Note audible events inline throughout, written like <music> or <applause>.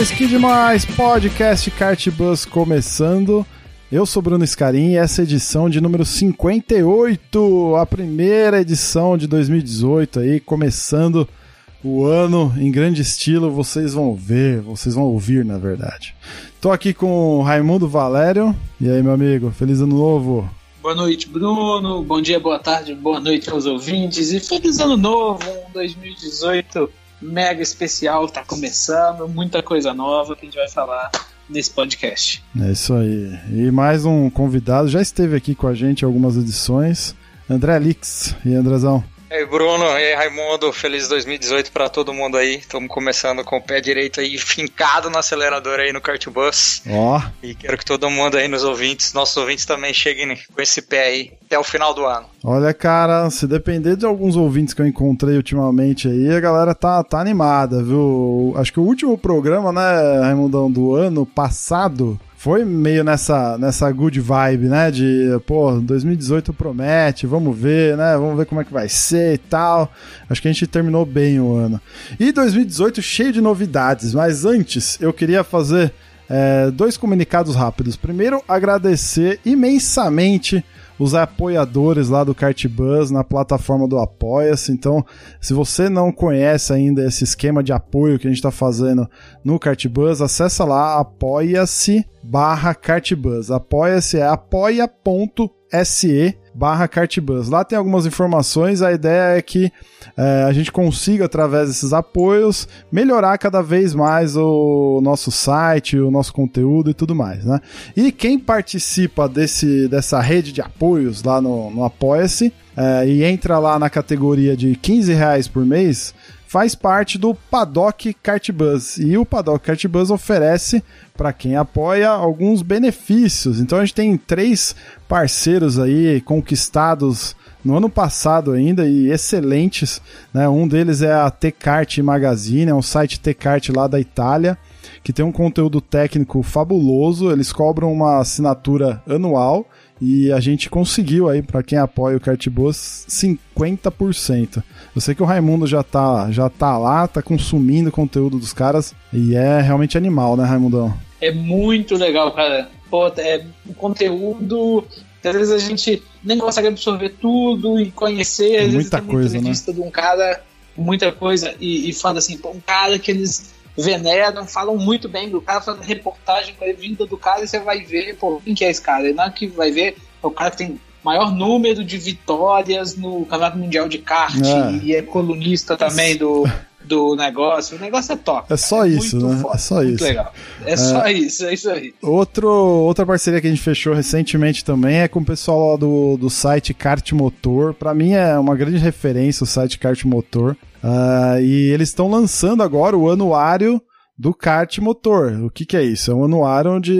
Mas que demais! Podcast Kartbus começando. Eu sou Bruno Scarim e essa é edição de número 58, a primeira edição de 2018 aí, começando o ano em grande estilo, vocês vão ver, vocês vão ouvir, na verdade. Tô aqui com o Raimundo Valério. E aí, meu amigo, feliz ano novo. Boa noite, Bruno. Bom dia, boa tarde, boa noite aos ouvintes. E feliz ano novo, um 2018 mega especial, tá começando, muita coisa nova que a gente vai falar nesse podcast. É isso aí. E mais um convidado, já esteve aqui com a gente em algumas edições, André Lix. E Andrezão? E aí, Bruno, e aí, Raimundo, feliz 2018 para todo mundo aí. Estamos começando com o pé direito aí, fincado no acelerador aí no Cartbus. Ó. Oh. E quero que todo mundo aí nos ouvintes, nossos ouvintes também cheguem com esse pé aí até o final do ano. Olha, cara, se depender de alguns ouvintes que eu encontrei ultimamente aí, a galera tá, tá animada, viu? Acho que o último programa, né, Raimundão, do ano passado foi meio nessa, nessa good vibe, né? De, pô, 2018 promete, vamos ver, né? Vamos ver como é que vai ser e tal. Acho que a gente terminou bem o ano. E 2018 cheio de novidades, mas antes eu queria fazer é, dois comunicados rápidos. Primeiro, agradecer imensamente os apoiadores lá do Cartbus na plataforma do Apoia-se. Então, se você não conhece ainda esse esquema de apoio que a gente está fazendo no Cartbus, acessa lá apoia-se barra Cartbus. Apoia-se é apoia.se barra Cartbus. Lá tem algumas informações, a ideia é que é, a gente consiga, através desses apoios, melhorar cada vez mais o nosso site, o nosso conteúdo e tudo mais, né? E quem participa desse, dessa rede de apoios lá no, no Apoia-se é, e entra lá na categoria de 15 reais por mês, faz parte do Paddock Cartbus. E o Paddock Cartbus oferece para quem apoia alguns benefícios. Então a gente tem três parceiros aí conquistados no ano passado ainda e excelentes. Né? Um deles é a Tecart Magazine, é um site Tecart lá da Itália que tem um conteúdo técnico fabuloso. Eles cobram uma assinatura anual e a gente conseguiu aí, para quem apoia o Cartbus, 50%. Eu sei que o Raimundo já tá, já tá lá, tá consumindo conteúdo dos caras e é realmente animal, né, Raimundão? É muito legal, cara. Pô, é um conteúdo às vezes a gente nem consegue absorver tudo e conhecer. Às muita vezes tem coisa, muita né? de um cara, muita coisa, e, e fala assim, pô, um cara que eles veneram, falam muito bem do cara, fazendo reportagem com a vinda do cara, e você vai ver, pô, quem que é esse cara? E na que vai ver, é o cara que tem maior número de vitórias no Campeonato Mundial de Kart É. e é colunista também do, do negócio. O negócio é top. É só cara, isso, muito né? foda, É só isso. legal. É, só isso, é isso aí. Outro, outra parceria que a gente fechou recentemente também é com o pessoal lá do, do site Kart Motor. Pra mim é uma grande referência o site Kart Motor. Ah, e eles estão lançando agora o anuário do kart motor. O que, que é isso? É um anuário onde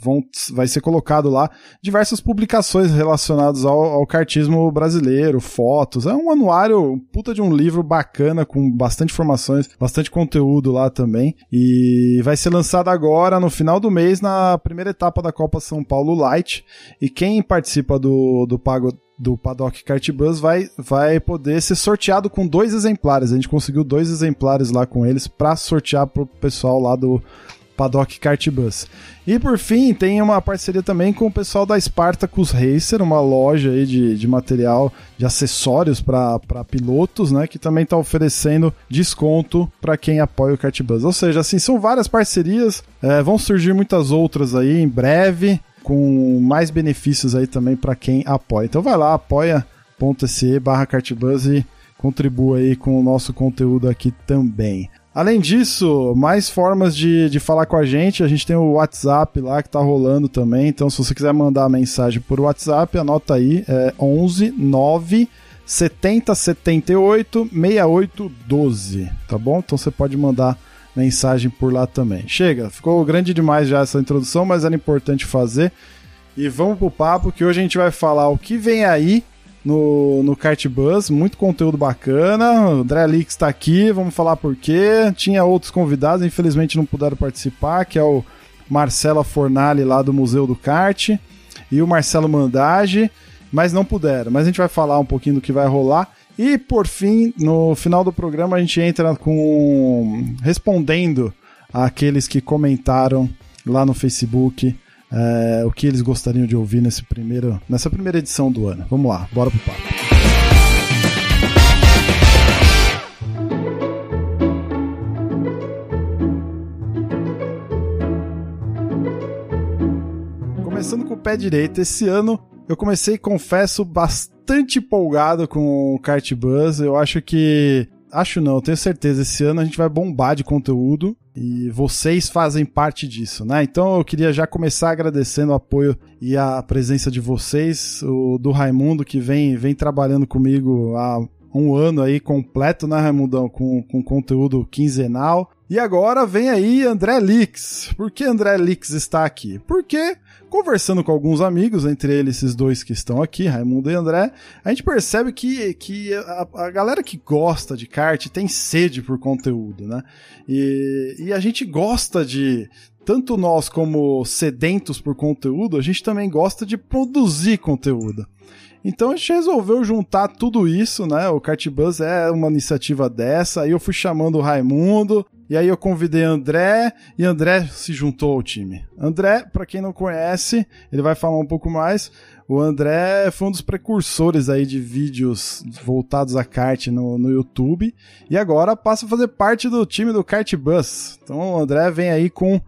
vão, vai ser colocado lá diversas publicações relacionadas ao, ao kartismo brasileiro, fotos. É um anuário, puta de um livro bacana, com bastante informações, bastante conteúdo lá também. E vai ser lançado agora, no final do mês, na primeira etapa da Copa São Paulo Light. E quem participa do, do Pago do Paddock Kart Bus vai, vai poder ser sorteado com dois exemplares. A gente conseguiu dois exemplares lá com eles para sortear pro pessoal lá do Paddock Kart Bus. E por fim, tem uma parceria também com o pessoal da Spartacus Racer, uma loja aí de, de material, de acessórios para pilotos, né? Que também está oferecendo desconto para quem apoia o Kart Bus. Ou seja, assim, são várias parcerias, é, vão surgir muitas outras aí em breve com mais benefícios aí também para quem apoia. Então vai lá, apoia.se barra cartbus e contribua aí com o nosso conteúdo aqui também. Além disso, mais formas de, de falar com a gente. A gente tem o WhatsApp lá que tá rolando também. Então, se você quiser mandar mensagem por WhatsApp, anota aí: é 11 9 70 78 68 12. Tá bom? Então você pode mandar mensagem por lá também. Chega, ficou grande demais já essa introdução, mas era importante fazer. E vamos pro papo que hoje a gente vai falar o que vem aí no, no Kart Bus, muito conteúdo bacana. O André Lix está aqui, vamos falar por quê. Tinha outros convidados, infelizmente não puderam participar, que é o Marcela Fornali lá do Museu do Kart e o Marcelo Mandage, mas não puderam. Mas a gente vai falar um pouquinho do que vai rolar. E por fim, no final do programa a gente entra com respondendo àqueles que comentaram lá no Facebook é, o que eles gostariam de ouvir nesse primeiro, nessa primeira edição do ano. Vamos lá, bora pro papo. Começando com o pé direito, esse ano eu comecei, confesso, bastante empolgado com o Kart Buzz. Eu acho que Acho não, tenho certeza. Esse ano a gente vai bombar de conteúdo e vocês fazem parte disso, né? Então eu queria já começar agradecendo o apoio e a presença de vocês, o do Raimundo que vem, vem trabalhando comigo há um ano aí completo, né, Raimundão? Com, com conteúdo quinzenal. E agora vem aí André Lix. Por que André Lix está aqui? Porque conversando com alguns amigos, entre eles esses dois que estão aqui, Raimundo e André, a gente percebe que, que a, a galera que gosta de kart tem sede por conteúdo, né? E, e a gente gosta de tanto nós como sedentos por conteúdo, a gente também gosta de produzir conteúdo. Então a gente resolveu juntar tudo isso, né? O Cartbus é uma iniciativa dessa. Aí eu fui chamando o Raimundo, e aí eu convidei André, e André se juntou ao time. André, para quem não conhece, ele vai falar um pouco mais. O André foi um dos precursores aí de vídeos voltados a kart no, no YouTube, e agora passa a fazer parte do time do Cartbus. Então o André vem aí com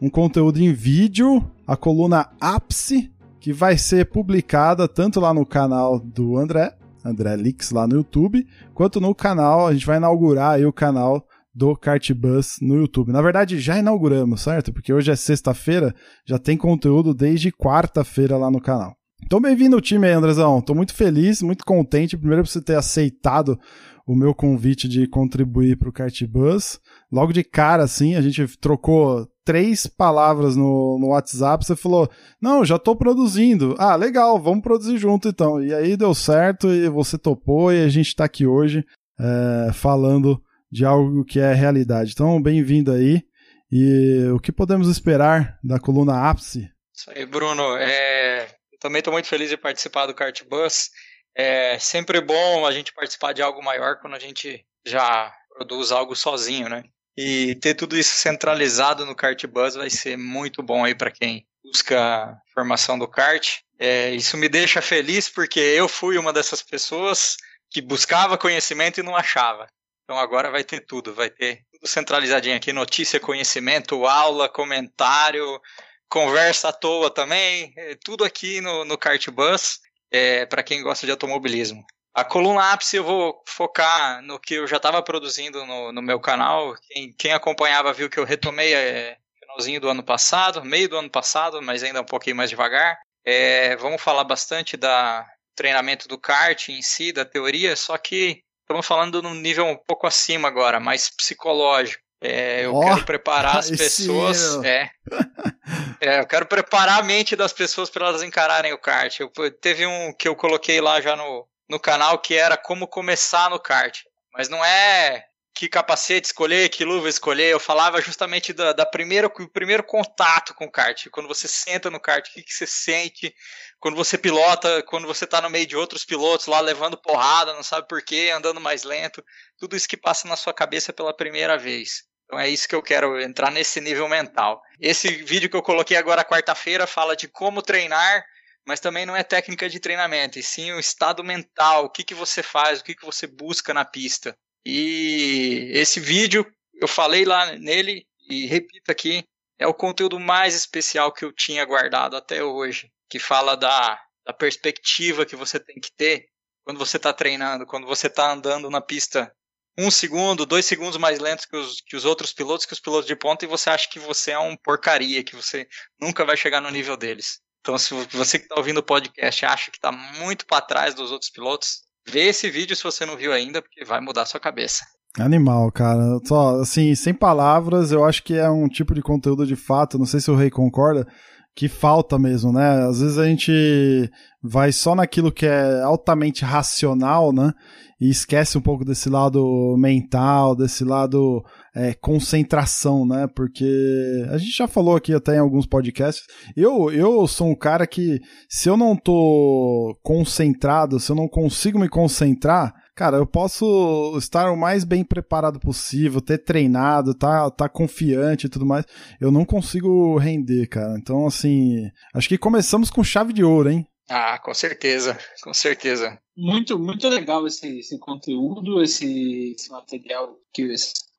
um conteúdo em vídeo, a coluna Ápice, que vai ser publicada tanto lá no canal do André, André Lix lá no YouTube, quanto no canal, a gente vai inaugurar aí o canal do Cartbus no YouTube. Na verdade, já inauguramos, certo? Porque hoje é sexta-feira, já tem conteúdo desde quarta-feira lá no canal. Então, bem-vindo ao time aí, Andrezão. Tô muito feliz, muito contente. Primeiro por você ter aceitado o meu convite de contribuir para o Cartbus. Logo de cara, assim, a gente trocou três palavras no, no WhatsApp, você falou: Não, já tô produzindo. Ah, legal, vamos produzir junto então. E aí deu certo e você topou e a gente tá aqui hoje é, falando de algo que é realidade. Então, bem-vindo aí. E o que podemos esperar da coluna ápice? Isso aí, Bruno. É, também estou muito feliz de participar do Kart Bus. É sempre bom a gente participar de algo maior quando a gente já produz algo sozinho, né? E ter tudo isso centralizado no Kart Buzz vai ser muito bom aí para quem busca formação do kart. É, isso me deixa feliz porque eu fui uma dessas pessoas que buscava conhecimento e não achava. Então agora vai ter tudo, vai ter tudo centralizadinho aqui, notícia, conhecimento, aula, comentário, conversa à toa também, é, tudo aqui no, no Kart Bus, é, para quem gosta de automobilismo. A coluna ápice eu vou focar no que eu já estava produzindo no, no, meu canal. Quem, quem, acompanhava viu que eu retomei é, finalzinho do ano passado, meio do ano passado, mas ainda um pouquinho mais devagar. É, vamos falar bastante da treinamento do kart em si, da teoria, só que estamos falando num nível um pouco acima agora, mais psicológico. É, eu oh, quero preparar as <laughs> pessoas. É, <laughs> é, eu quero preparar a mente das pessoas para elas encararem o kart. Eu, teve um que eu coloquei lá já no, no canal que era como começar no kart. Mas não é que capacete escolher, que luva escolher. Eu falava justamente da, primeira, o primeiro contato com o kart. Quando você senta no kart, o que, que você sente? Quando você pilota, quando você está no meio de outros pilotos lá levando porrada, não sabe por quê, andando mais lento. Tudo isso que passa na sua cabeça pela primeira vez. Então é isso que eu quero entrar nesse nível mental. Esse vídeo que eu coloquei agora quarta-feira fala de como treinar mas também não é técnica de treinamento, e sim o estado mental, o que, que você faz, o que, que você busca na pista. E esse vídeo, eu falei lá nele, e repito aqui, é o conteúdo mais especial que eu tinha guardado até hoje, que fala da, da perspectiva que você tem que ter quando você está treinando, quando você está andando na pista um segundo, dois segundos mais lentos que os, que os outros pilotos, que os pilotos de ponta, e você acha que você é um porcaria, que você nunca vai chegar no nível deles. Então, se você que está ouvindo o podcast acha que está muito para trás dos outros pilotos, vê esse vídeo se você não viu ainda, porque vai mudar a sua cabeça. Animal, cara. Só, assim, sem palavras, eu acho que é um tipo de conteúdo de fato, não sei se o Rei concorda, que falta mesmo, né? Às vezes a gente vai só naquilo que é altamente racional, né? E esquece um pouco desse lado mental, desse lado é, concentração, né? Porque a gente já falou aqui até em alguns podcasts. Eu, eu sou um cara que, se eu não tô concentrado, se eu não consigo me concentrar, cara, eu posso estar o mais bem preparado possível, ter treinado, tá, tá confiante e tudo mais. Eu não consigo render, cara. Então, assim, acho que começamos com chave de ouro, hein? Ah, com certeza, com certeza. Muito, muito legal esse, esse conteúdo, esse, esse material, que,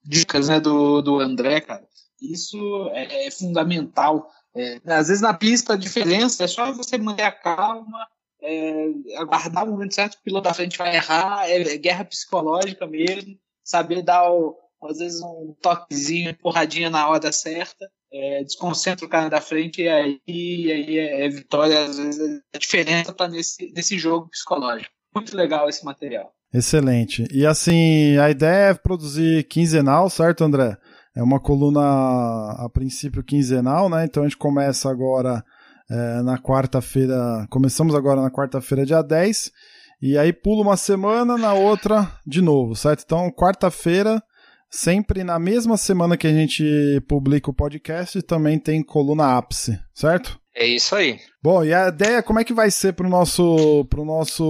dicas né, do, do André, cara. Isso é, é fundamental. É, às vezes na pista a diferença é só você manter a calma, é, aguardar o momento certo o piloto da frente vai errar, é, é guerra psicológica mesmo, saber dar o, às vezes um toquezinho, empurradinha na hora certa, é, desconcentra o cara da frente e aí, e aí é, é, vitória, às vezes a diferença está nesse, nesse jogo psicológico. Muito legal esse material. Excelente. E assim, a ideia é produzir quinzenal, certo, André? É uma coluna a princípio quinzenal, né? Então a gente começa agora é, na quarta-feira. Começamos agora na quarta-feira, dia 10. E aí pula uma semana, na outra de novo, certo? Então, quarta-feira, sempre na mesma semana que a gente publica o podcast, também tem coluna ápice, certo? É isso aí. Bom, e a ideia, como é que vai ser pro nosso, pro nosso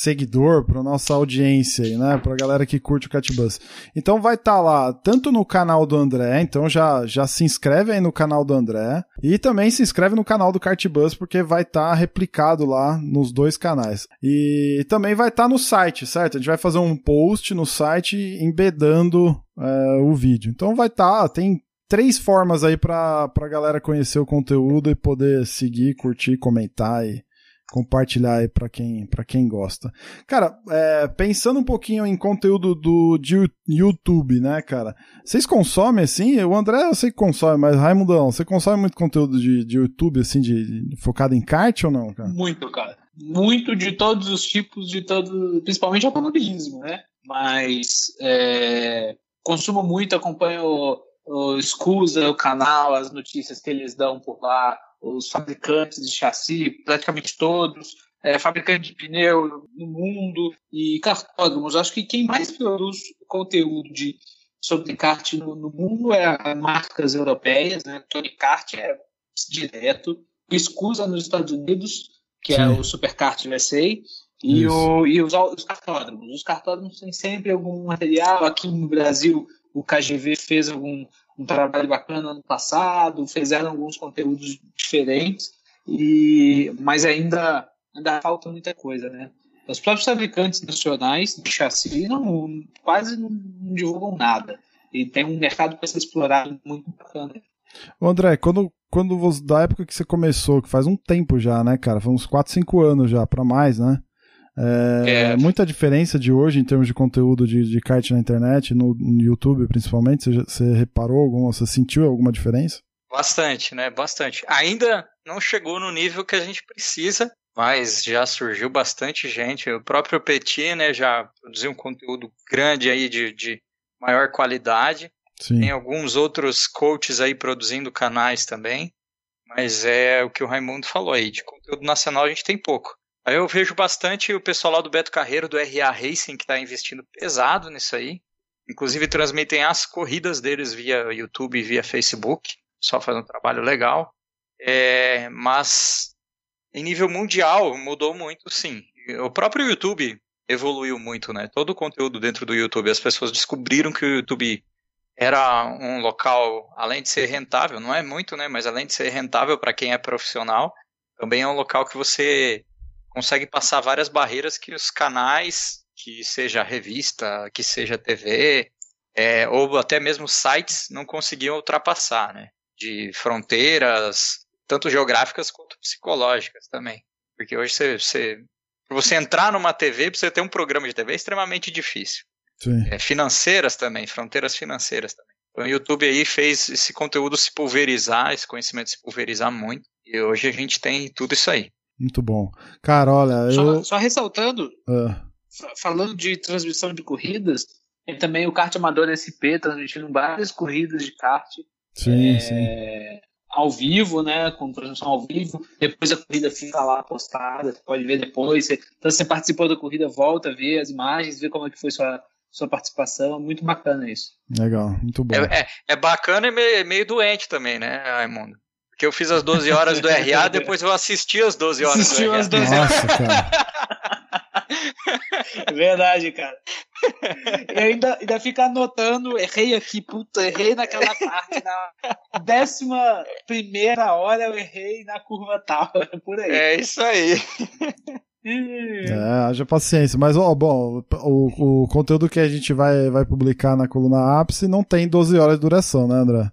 seguidor, para nossa audiência né? Pra galera que curte o Catbus. Então vai estar tá lá, tanto no canal do André, então já, já se inscreve aí no canal do André, e também se inscreve no canal do Cartbus, porque vai estar tá replicado lá nos dois canais. E também vai estar tá no site, certo? A gente vai fazer um post no site embedando é, o vídeo. Então vai estar, tá, tem três formas aí pra, pra galera conhecer o conteúdo e poder seguir, curtir, comentar e compartilhar aí para quem, pra quem gosta. Cara, é, pensando um pouquinho em conteúdo do de YouTube, né, cara? Vocês consomem assim? O André eu sei que consome, mas Raimundão, você consome muito conteúdo de, de YouTube, assim, de, de, focado em kart ou não, cara? Muito, cara. Muito de todos os tipos, de todo, principalmente automobilismo, né? Mas é, consumo muito, acompanho o, o Scusa, o canal, as notícias que eles dão por lá, os fabricantes de chassi, praticamente todos, é, fabricantes de pneu no mundo e cartódromos. Acho que quem mais produz conteúdo de, sobre kart no, no mundo é as marcas europeias, né? Tony Kart é direto, o Scusa nos Estados Unidos, que é Sim. é o Superkart USA, e, o, e os, os cartódromos. Os cartódromos têm sempre algum material. Aqui no Brasil, o KGV fez algum um trabalho bacana ano passado, fizeram alguns conteúdos diferentes, e mas ainda, ainda falta muita coisa, né? Os próprios fabricantes nacionais de chassi não, quase não divulgam nada. E tem um mercado para ser explorado muito bacana. Ô André, quando, quando da época que você começou, que faz um tempo já, né, cara? Foi uns 4, 5 anos já, para mais, né? É, é, Muita diferença de hoje em termos de conteúdo de, de kart na internet, no, no YouTube principalmente. Você, você reparou alguma, você sentiu alguma diferença? Bastante, né? Bastante. Ainda não chegou no nível que a gente precisa, mas já surgiu bastante gente. O próprio Petit, né, já produziu um conteúdo grande aí de, de maior qualidade. Sim. Tem alguns outros coaches aí produzindo canais também. Mas é o que o Raimundo falou aí, de conteúdo nacional a gente tem pouco. Aí eu vejo bastante o pessoal lá do Beto Carreiro, do RA Racing, que está investindo pesado nisso aí. Inclusive transmitem as corridas deles via YouTube e via Facebook. Só faz um trabalho legal. É, mas em nível mundial mudou muito, sim. O próprio YouTube evoluiu muito, né? Todo o conteúdo dentro do YouTube. As pessoas descobriram que o YouTube era um local, além de ser rentável, não é muito, né? Mas além de ser rentável para quem é profissional, também é um local que você consegue passar várias barreiras que os canais, que seja revista, que seja TV, é, ou até mesmo sites, não conseguiam ultrapassar, né? De fronteiras, tanto geográficas quanto psicológicas também. Porque hoje você, você você entrar numa TV, para você ter um programa de TV é extremamente difícil. É, financeiras também, fronteiras financeiras também. Então o YouTube aí fez esse conteúdo se pulverizar, esse conhecimento se pulverizar muito. E hoje a gente tem tudo isso aí. Muito bom. Cara, olha, só, eu. Só ressaltando. Uh. falando de transmissão de corridas, tem também o kart amador SP transmitindo várias corridas de kart. Sim, é, sim. Ao vivo, né? Com transmissão ao vivo. Depois a corrida fica lá postada, você pode ver depois. Você, então você participou da corrida, volta a ver as imagens, ver como é que foi sua, sua participação. Muito bacana isso. Legal, muito bom. É, é, é bacana e meio, meio, doente também, né, Raimundo? Porque eu fiz as 12 horas do RA, <laughs> depois eu assisti as 12 horas Assistiu do RA. as 12 Nossa, cara. <laughs> É verdade, cara. E ainda, ainda fica anotando, errei aqui, puta, errei naquela parte. Na décima primeira hora eu errei na curva tal. <laughs> Por aí. É isso aí. É, haja paciência. Mas, ó, bom, o, o conteúdo que a gente vai, vai publicar na coluna ápice não tem 12 horas de duração, né, André?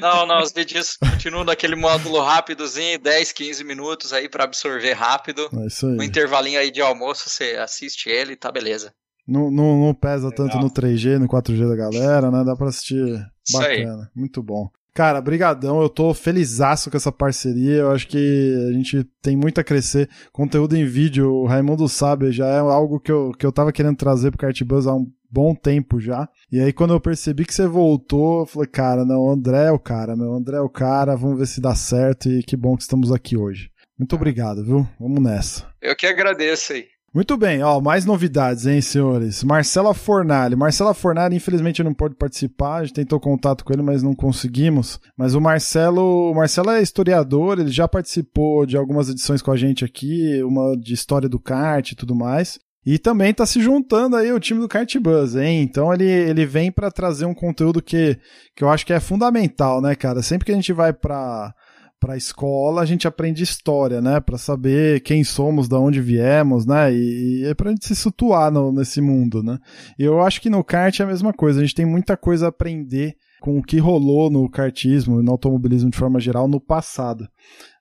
Não, não, os vídeos continuam naquele módulo rápidozinho, 10, 15 minutos aí para absorver rápido. É isso aí. Um intervalinho aí de almoço, você assiste ele e tá beleza. Não, não, não pesa tanto no 3G, no 4G da galera, né? Dá pra assistir Isso aí. bacana. Muito bom. Cara, brigadão, eu tô felizaço com essa parceria, eu acho que a gente tem muito a crescer. Conteúdo em vídeo, o Raimundo sabe, já é algo que eu, que eu tava querendo trazer pro Cartbus há um bom tempo já. E aí quando eu percebi que você voltou, eu falei, cara, não, o André é o cara, meu, o André é o cara, vamos ver se dá certo e que bom que estamos aqui hoje. Muito obrigado, viu? Vamos nessa. Eu que agradeço aí. Muito bem, ó, mais novidades, hein, senhores? Marcela Fornali. Marcela Fornali, infelizmente, não pode participar. A gente tentou contato com ele, mas não conseguimos. Mas o Marcelo, o Marcelo é historiador, ele já participou de algumas edições com a gente aqui, uma de história do kart e tudo mais. E também tá se juntando aí o time do Kart Buzz, hein? Então ele, ele vem para trazer um conteúdo que, que eu acho que é fundamental, né, cara? Sempre que a gente vai para para escola, a gente aprende história, né? Para saber quem somos, de onde viemos, né? E, e é para gente se situar no, nesse mundo, né? E eu acho que no kart é a mesma coisa. A gente tem muita coisa a aprender com o que rolou no kartismo e no automobilismo de forma geral no passado.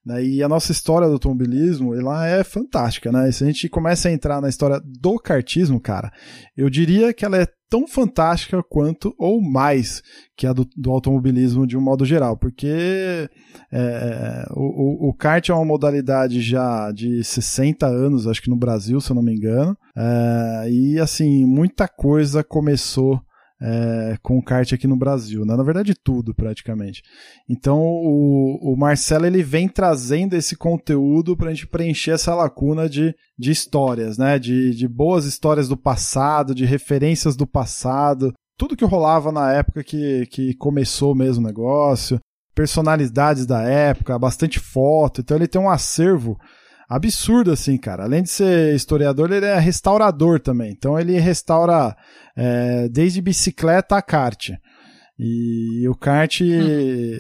Né? E a nossa história do automobilismo, ela é fantástica, né? E se a gente começa a entrar na história do kartismo, cara, eu diria que ela é tão fantástica quanto ou mais que a do, do automobilismo de um modo geral, porque é, o, o, o, kart é uma modalidade já de 60 anos, acho que no Brasil, se eu não me engano, é, e assim, muita coisa começou é, com kart aqui no Brasil, né? na verdade tudo praticamente. Então o, o Marcelo ele vem trazendo esse conteúdo para a gente preencher essa lacuna de, de histórias, né? De, de boas histórias do passado, de referências do passado, tudo que rolava na época que, que começou mesmo negócio, personalidades da época, bastante foto, então ele tem um acervo absurdo, assim, cara. Além de ser historiador, ele é restaurador também. Então ele restaura é, desde bicicleta a kart. E o kart hum.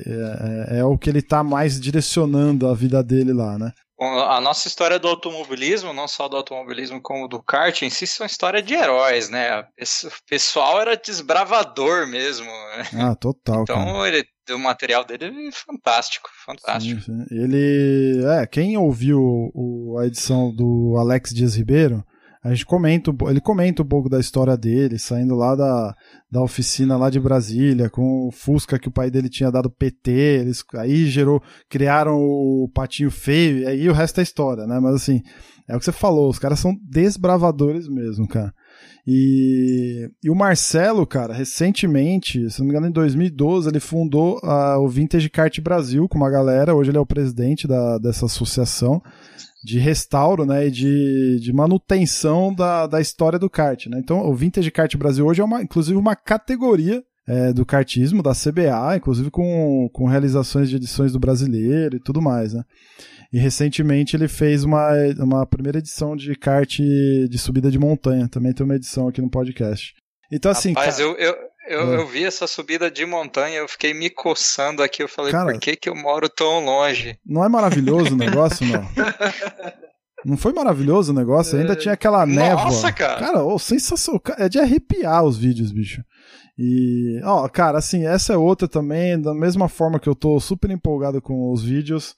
é, é, o que ele tá mais direcionando a vida dele lá, né? A nossa história do automobilismo, não só do automobilismo como do kart em si, são história de heróis, né? O pessoal era desbravador mesmo. Ah, total. Então cara. ele o material dele é fantástico, fantástico. Sim, sim. Ele, é, quem ouviu o, a edição do Alex Dias Ribeiro, a gente comenta, ele comenta um pouco da história dele, saindo lá da, da oficina lá de Brasília, com o Fusca que o pai dele tinha dado PT, eles aí gerou, criaram o patinho feio, e aí o resto é história, né? Mas assim, é o que você falou, os caras são desbravadores mesmo, cara. E, e o Marcelo, cara, recentemente, se não me engano, em 2012, ele fundou uh, o Vintage Kart Brasil com uma galera. Hoje ele é o presidente da, dessa associação de restauro né, e de, de manutenção da, da história do kart. Né? Então, o Vintage Kart Brasil hoje é uma, inclusive uma categoria é, do kartismo, da CBA, inclusive com, com realizações de edições do brasileiro e tudo mais. Né? E recentemente ele fez uma, uma primeira edição de kart de subida de montanha. Também tem uma edição aqui no podcast. Então, assim. Rapaz, cara... eu, eu, eu, é. eu, vi essa subida de montanha, eu fiquei me coçando aqui. Eu falei, cara, por que, que eu moro tão longe? Não é maravilhoso o negócio, não? <laughs> Não foi maravilhoso o negócio? Ainda tinha aquela névoa. Nossa, cara. Cara, oh, sensacional. É de arrepiar os vídeos, bicho. E, ó, cara, assim, essa é outra também, da mesma forma que eu tô super empolgado com os vídeos,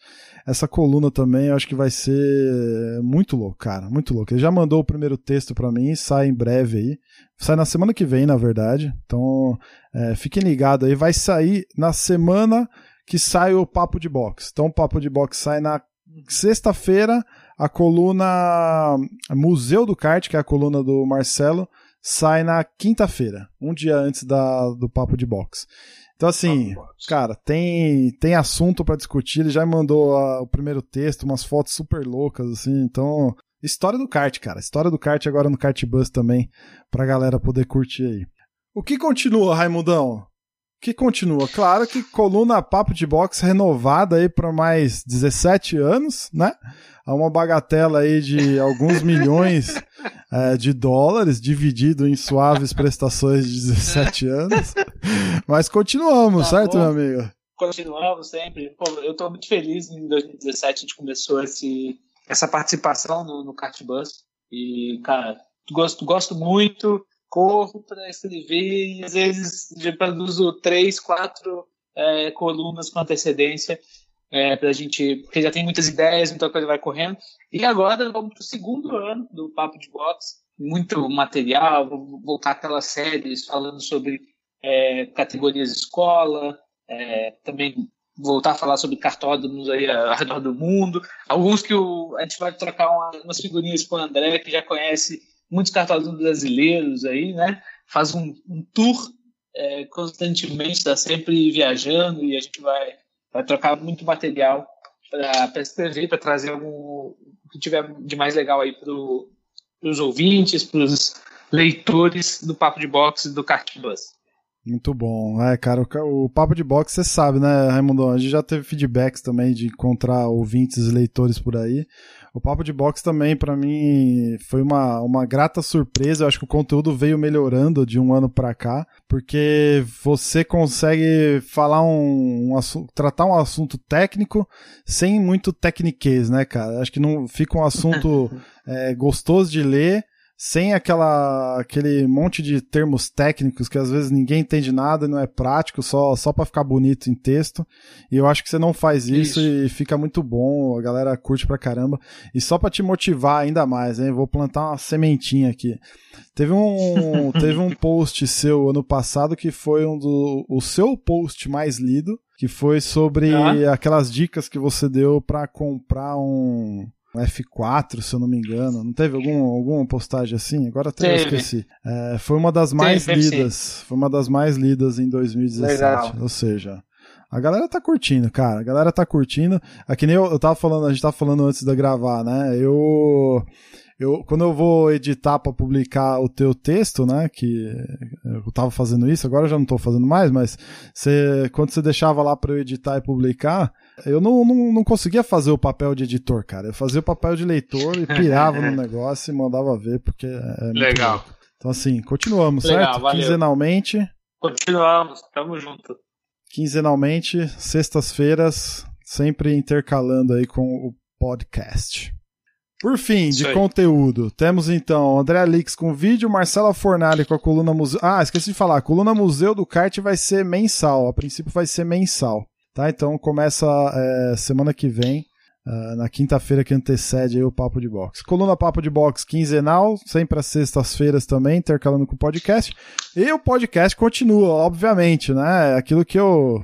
essa coluna também eu acho que vai ser muito louco, cara, muito louco. Ele já mandou o primeiro texto para mim, sai em breve aí. Sai na semana que vem, na verdade. Então, é, fiquem ligados aí, vai sair na semana que sai o Papo de Box. Então, o Papo de Box sai na sexta-feira, a coluna Museu do Kart, que é a coluna do Marcelo, sai na quinta-feira, um dia antes da, do Papo de Box. Então, assim, cara, tem, tem assunto para discutir. Ele já mandou a, o primeiro texto, umas fotos super loucas, assim. Então, história do kart, cara. História do kart agora no Kart Bus também, pra galera poder curtir aí. O que continua, Raimundão? Que continua. Claro que coluna Papo de Box renovada aí para mais 17 anos, né? Há uma bagatela aí de alguns milhões é, <laughs> de dólares, dividido em suaves prestações de 17 anos. Mas continuamos, tá certo, bom. meu amigo? Continuamos sempre. Pô, eu estou muito feliz em 2017 a gente começou esse, essa participação no, no Cartbus. E, cara, gosto, gosto muito corro para escrever e às vezes já produzo três, quatro é, colunas com antecedência é, para a gente, porque já tem muitas ideias, muita coisa vai correndo. E agora vamos para o segundo ano do Papo de Box, muito material, vou voltar aquelas séries falando sobre é, categorias escola, é, também voltar a falar sobre cartódromos aí ao redor do mundo. Alguns que o, a gente vai trocar uma, umas figurinhas com o André, que já conhece muitos cartões brasileiros aí, né? Faz um, um tour é, constantemente, está sempre viajando e a gente vai, vai trocar muito material para escrever, para trazer algum que tiver de mais legal aí para os ouvintes, para os leitores do Papo de Boxe do Kart Bus. Muito bom. É, cara, o, o papo de boxe, você sabe, né, Raimundo? A gente já teve feedbacks também de encontrar ouvintes e leitores por aí. O papo de boxe também, para mim, foi uma, uma grata surpresa. Eu acho que o conteúdo veio melhorando de um ano para cá, porque você consegue falar um, um assunto, tratar um assunto técnico sem muito tecniquez, né, cara? Acho que não fica um assunto <laughs> é, gostoso de ler sem aquela aquele monte de termos técnicos que às vezes ninguém entende nada e não é prático, só só para ficar bonito em texto. E eu acho que você não faz isso, isso, e fica muito bom, a galera curte pra caramba. E só para te motivar ainda mais, hein, vou plantar uma sementinha aqui. Teve um <laughs> teve um post seu ano passado que foi um do o seu post mais lido, que foi sobre ah. aquelas dicas que você deu para comprar um F4, se eu não me engano. Não teve algum, alguma postagem assim? Agora até teve. eu esqueci. É, foi uma das mais teve, lidas. Sim. Foi uma das mais lidas em 2017. Legal. Ou seja, a galera tá curtindo, cara. A galera tá curtindo. Aqui nem eu, eu tava falando, a gente tava falando antes de gravar, né? Eu eu, quando eu vou editar para publicar o teu texto, né, que eu tava fazendo isso, agora eu já não tô fazendo mais, mas você, quando você deixava lá para eu editar e publicar, eu não, não, não conseguia fazer o papel de editor, cara. Eu fazia o papel de leitor e pirava no <laughs> negócio e mandava ver, porque é Legal. Louco. Então, assim, continuamos, Legal, certo? Valeu. Quinzenalmente. Continuamos, tamo junto. Quinzenalmente, sextas-feiras, sempre intercalando aí com o podcast. Por fim, de conteúdo, temos então André Alix com vídeo, Marcela Fornali com a coluna museu. Ah, esqueci de falar, a coluna Museu do Kart vai ser mensal, a princípio vai ser mensal. Tá? Então começa é, semana que vem, uh, na quinta-feira que antecede o Papo de Box. Coluna Papo de Box quinzenal, sempre às sextas-feiras também, intercalando com o podcast. E o podcast continua, obviamente, né? Aquilo que eu,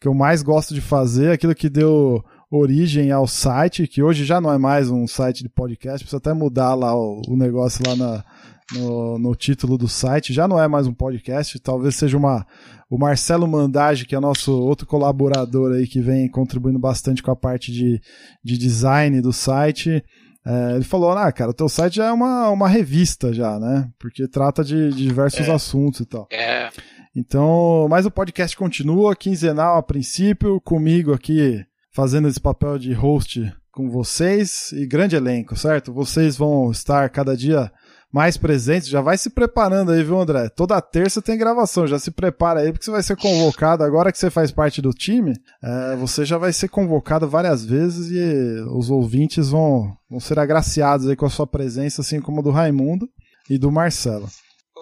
que eu mais gosto de fazer, aquilo que deu origem ao site, que hoje já não é mais um site de podcast, precisa até mudar lá o, o negócio lá na, no, no, título do site, já não é mais um podcast, talvez seja uma, o Marcelo Mandage, que é nosso outro colaborador aí, que vem contribuindo bastante com a parte de, de design do site. É, ele falou, ah, cara, o teu site já é uma, uma revista já, né? Porque trata de, de diversos é. assuntos e tal. É. Então, mas o podcast continua, quinzenal a princípio, comigo aqui fazendo esse papel de host com vocês e grande elenco, certo? Vocês vão estar cada dia mais presentes. Já vai se preparando aí, viu, André? Toda terça tem gravação, já se prepara aí, porque você vai ser convocado. Agora que você faz parte do time, é, você já vai ser convocado várias vezes e os ouvintes vão, vão ser agraciados aí com a sua presença, assim como do Raimundo e do Marcelo.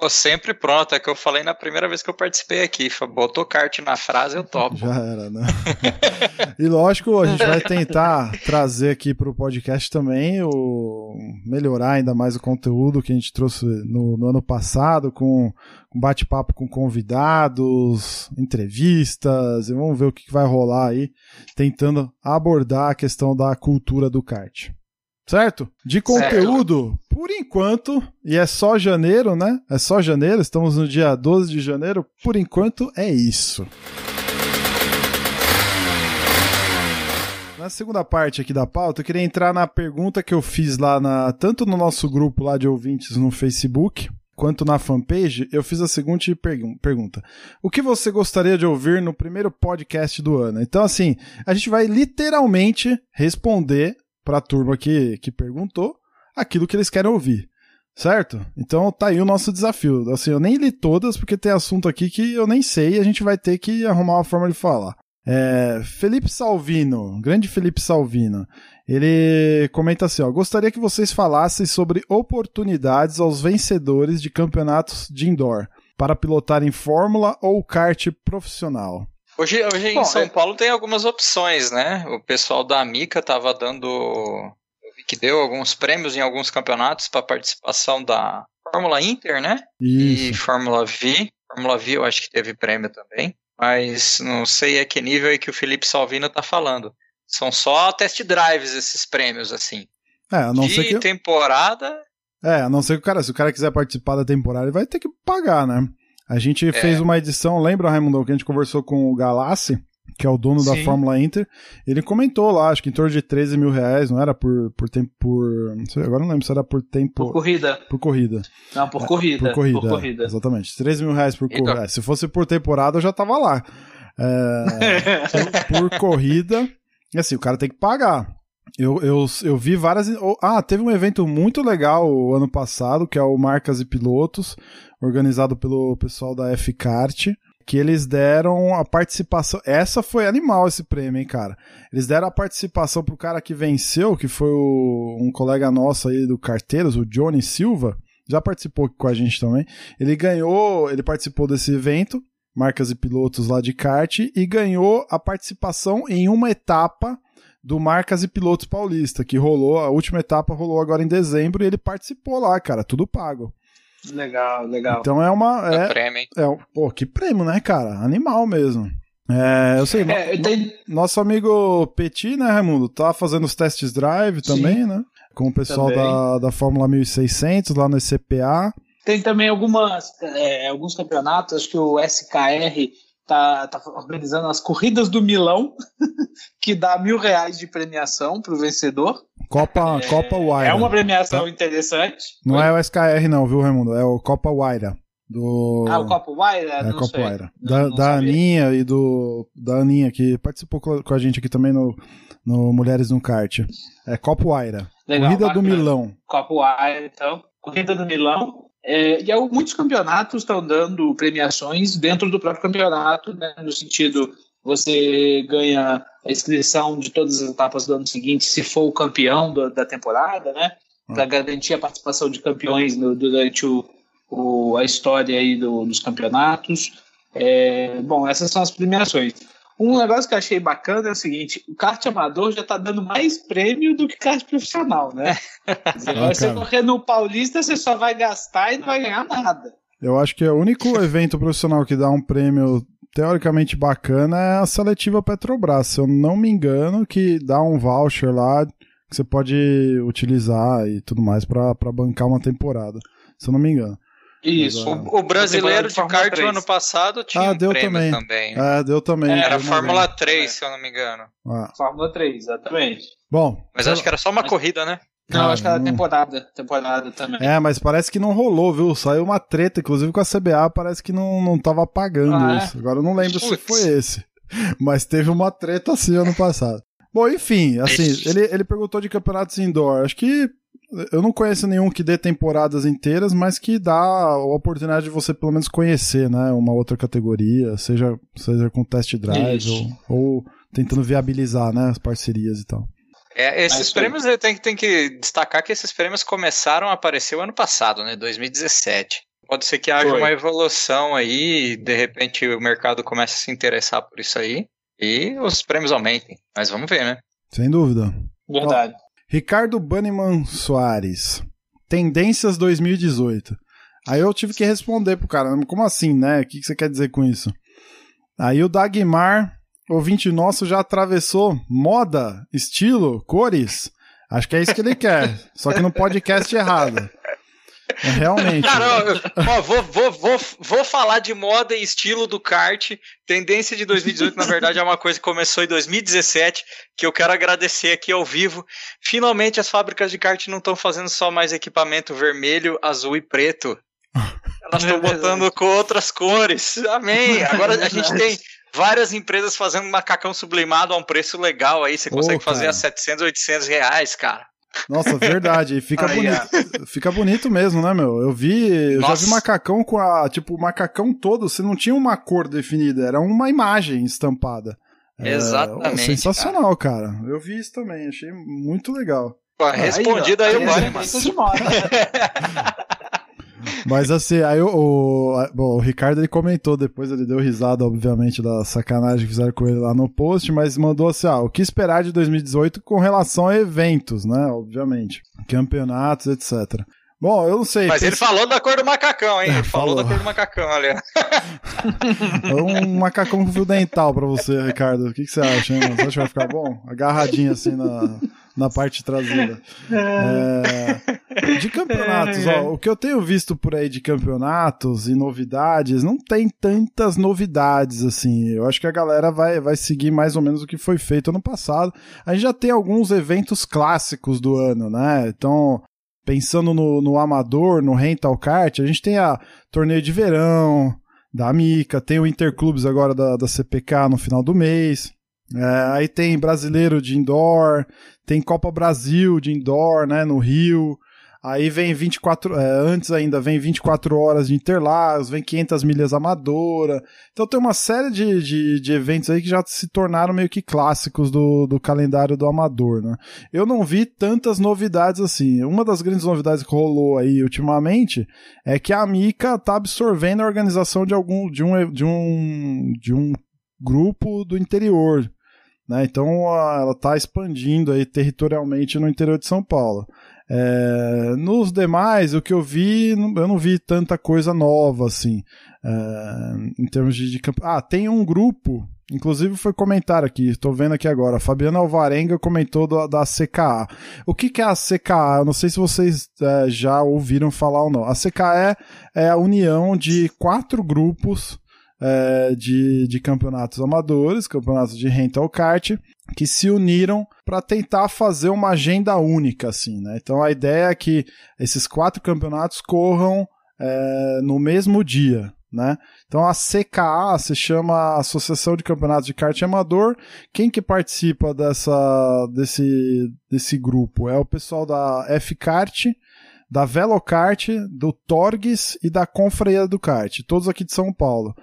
Sempre pronto, é que eu falei na primeira vez que eu participei aqui. Botou kart na frase, eu topo. Já era, né? <laughs> e lógico, a gente vai tentar trazer aqui para o podcast também, o, melhorar ainda mais o conteúdo que a gente trouxe no, no ano passado, com, com bate-papo com convidados, entrevistas, e vamos ver o que vai rolar aí, tentando abordar a questão da cultura do kart. Certo? De conteúdo, certo. por enquanto, e é só janeiro, né? É só janeiro, estamos no dia 12 de janeiro, por enquanto é isso. Na segunda parte aqui da pauta, eu queria entrar na pergunta que eu fiz lá na tanto no nosso grupo lá de ouvintes no Facebook, quanto na fanpage, eu fiz a seguinte pergun pergunta: O que você gostaria de ouvir no primeiro podcast do ano? Então, assim, a gente vai literalmente responder para a turma que, que perguntou aquilo que eles querem ouvir. Certo? Então tá aí o nosso desafio. Assim, eu nem li todas porque tem assunto aqui que eu nem sei e a gente vai ter que arrumar uma forma de falar. É, Felipe Salvino, grande Felipe Salvino, ele comenta assim: ó, gostaria que vocês falassem sobre oportunidades aos vencedores de campeonatos de indoor para pilotar em Fórmula ou kart profissional. Hoje, hoje em São é... Paulo tem algumas opções, né? O pessoal da Amica estava dando. Eu vi que deu alguns prêmios em alguns campeonatos para participação da Fórmula Inter, né? Isso. E Fórmula V. Fórmula V eu acho que teve prêmio também mas não sei a que nível é que o Felipe Salvino está falando. São só test drives esses prêmios, assim. É, a não De ser que... temporada... É, a não ser que o cara, se o cara quiser participar da temporada, ele vai ter que pagar, né? A gente é. fez uma edição, lembra, Raimundo, que a gente conversou com o Galassi? que é o dono Sim. da Fórmula Inter, ele comentou lá, acho que em torno de 13 mil reais, não era por, por tempo, por, não sei, agora não lembro se era por tempo... Por corrida. Por corrida. Não, por corrida. Por corrida, por corrida. É, exatamente. 13 mil reais por corrida. É, se fosse por temporada, eu já tava lá. É, <laughs> por corrida, e assim, o cara tem que pagar. Eu, eu, eu vi várias. Ah, teve um evento muito legal o ano passado, que é o Marcas e Pilotos, organizado pelo pessoal da F-Kart que eles deram a participação. Essa foi animal esse prêmio, hein, cara. Eles deram a participação pro cara que venceu, que foi o, um colega nosso aí do Carteiros, o Johnny Silva. Já participou com a gente também. Ele ganhou, ele participou desse evento, marcas e pilotos lá de kart, e ganhou a participação em uma etapa do Marcas e Pilotos Paulista, que rolou, a última etapa rolou agora em dezembro e ele participou lá, cara, tudo pago. Legal, legal. Então é uma. É, é prêmio, hein? É, pô, que prêmio, né, cara? Animal mesmo. É, eu sei, é, no, tem... nosso amigo Petit, né, Raimundo, tá fazendo os testes drive também, Sim. né? Com o pessoal da, da Fórmula 1600 lá no CPA. Tem também algumas, é, alguns campeonatos, acho que o SKR tá, tá organizando as corridas do Milão, <laughs> que dá mil reais de premiação pro vencedor. Copa, é, Copa Waira. É uma premiação tá? interessante. Não é o SKR, não, viu, Raimundo? É o Copa Waira. Do... Ah, o Copa Waira? É, Copa sei. Waira. Da, não, não da Aninha e do. Da Aninha, que participou com a gente aqui também no, no Mulheres no Kart. É Copa Waira. Legal, Corrida bacana. do Milão. Copa Waira, então. Corrida do Milão. É, e muitos campeonatos estão dando premiações dentro do próprio campeonato, né, no sentido você ganha a inscrição de todas as etapas do ano seguinte, se for o campeão do, da temporada, né? Para garantir a participação de campeões no, durante o, o, a história aí do, dos campeonatos. É, bom, essas são as premiações. Um negócio que eu achei bacana é o seguinte: o kart amador já está dando mais prêmio do que kart profissional, né? Você, ah, você correr no Paulista, você só vai gastar e não vai ganhar nada. Eu acho que é o único <laughs> evento profissional que dá um prêmio teoricamente bacana é a seletiva Petrobras, se eu não me engano, que dá um voucher lá que você pode utilizar e tudo mais para bancar uma temporada, se eu não me engano. Isso. Mas, o, o, brasileiro de kart do ano passado tinha ah, deu um também. também. É, deu também. Era a Fórmula 3, se eu não me engano. Ah. Fórmula 3, exatamente. Bom. Mas acho que era só uma mas... corrida, né? Não, ah, acho que era temporada, temporada também. É, mas parece que não rolou, viu? Saiu uma treta, inclusive com a CBA, parece que não, não tava pagando ah, é? isso. Agora eu não lembro Putz. se foi esse. <laughs> Mas teve uma treta assim ano passado. Bom, enfim, assim, ele, ele perguntou de campeonatos indoor. Acho que eu não conheço nenhum que dê temporadas inteiras, mas que dá a oportunidade de você pelo menos conhecer, né? Uma outra categoria, seja, seja com test drive ou, ou, tentando viabilizar, né? As parcerias e tal. É, esses mas, prêmios, eu tenho, tenho que destacar que esses prêmios começaram a aparecer o ano passado, né? 2017. Pode ser que haja Foi. uma evolução aí, de repente o mercado comece a se interessar por isso aí e os prêmios aumentem. Mas vamos ver, né? Sem dúvida. Verdade. Ricardo Banniman Soares. Tendências 2018. Aí eu tive que responder pro cara, como assim, né? O que você quer dizer com isso? Aí o Dagmar, ouvinte nosso, já atravessou moda, estilo, cores. Acho que é isso que ele quer, só que no podcast errado. É, realmente. Cara, ó, vou, vou, vou, vou falar de moda e estilo do kart. Tendência de 2018, na verdade, é uma coisa que começou em 2017, que eu quero agradecer aqui ao vivo. Finalmente as fábricas de kart não estão fazendo só mais equipamento vermelho, azul e preto. Elas estão botando com outras cores. Amém. Agora a gente tem várias empresas fazendo macacão sublimado a um preço legal aí. Você consegue oh, fazer a 700, 800 reais, cara. Nossa, verdade. Fica Aí, bonito. Fica bonito mesmo, né, meu? Eu vi. Eu já vi macacão com a. Tipo, o macacão todo, você não tinha uma cor definida, era uma imagem estampada. É, Exatamente. É, sensacional, cara. cara. Eu vi isso também, achei muito legal. Pô, respondido aí, aí, aí o Mas... <laughs> Mas assim, aí o, o, bom, o Ricardo ele comentou depois, ele deu risada, obviamente, da sacanagem que fizeram com ele lá no post, mas mandou assim: ah, o que esperar de 2018 com relação a eventos, né? Obviamente. Campeonatos, etc. Bom, eu não sei. Mas ele falou da cor do macacão, hein? Ele falou, falou da cor do macacão ali. <laughs> um macacão com fio dental pra você, Ricardo. O que, que você acha, hein? Você acha que vai ficar bom? Agarradinho assim na, na parte traseira. <laughs> É, de campeonatos, ó, o que eu tenho visto por aí de campeonatos e novidades, não tem tantas novidades assim. Eu acho que a galera vai, vai seguir mais ou menos o que foi feito ano passado. A gente já tem alguns eventos clássicos do ano, né? Então, pensando no, no amador, no rental kart, a gente tem a torneio de verão da Amica, tem o Interclubes agora da, da CPK no final do mês. É, aí tem brasileiro de indoor, tem Copa Brasil de indoor, né, no Rio. Aí vem 24, é, antes ainda vem 24 horas de Interlagos, vem 500 milhas amadora. Então tem uma série de, de, de, eventos aí que já se tornaram meio que clássicos do, do calendário do amador, né? Eu não vi tantas novidades assim. Uma das grandes novidades que rolou aí ultimamente é que a Mica tá absorvendo a organização de algum de um de um de um grupo do interior. Né? Então ela está expandindo aí territorialmente no interior de São Paulo. É, nos demais, o que eu vi, eu não vi tanta coisa nova, assim, é, em termos de, de. Ah, tem um grupo, inclusive foi comentário aqui, estou vendo aqui agora, Fabiana Alvarenga comentou do, da CKA. O que, que é a CKA? Eu não sei se vocês é, já ouviram falar ou não. A CKA é, é a união de quatro grupos é, de, de campeonatos amadores, campeonatos de rental kart, que se uniram para tentar fazer uma agenda única, assim, né? Então a ideia é que esses quatro campeonatos corram é, no mesmo dia, né? Então a CKA se chama Associação de Campeonatos de Kart Amador. Quem que participa dessa desse desse grupo é o pessoal da F Kart, da Velocart, do Torgues e da Confreia do Kart, todos aqui de São Paulo.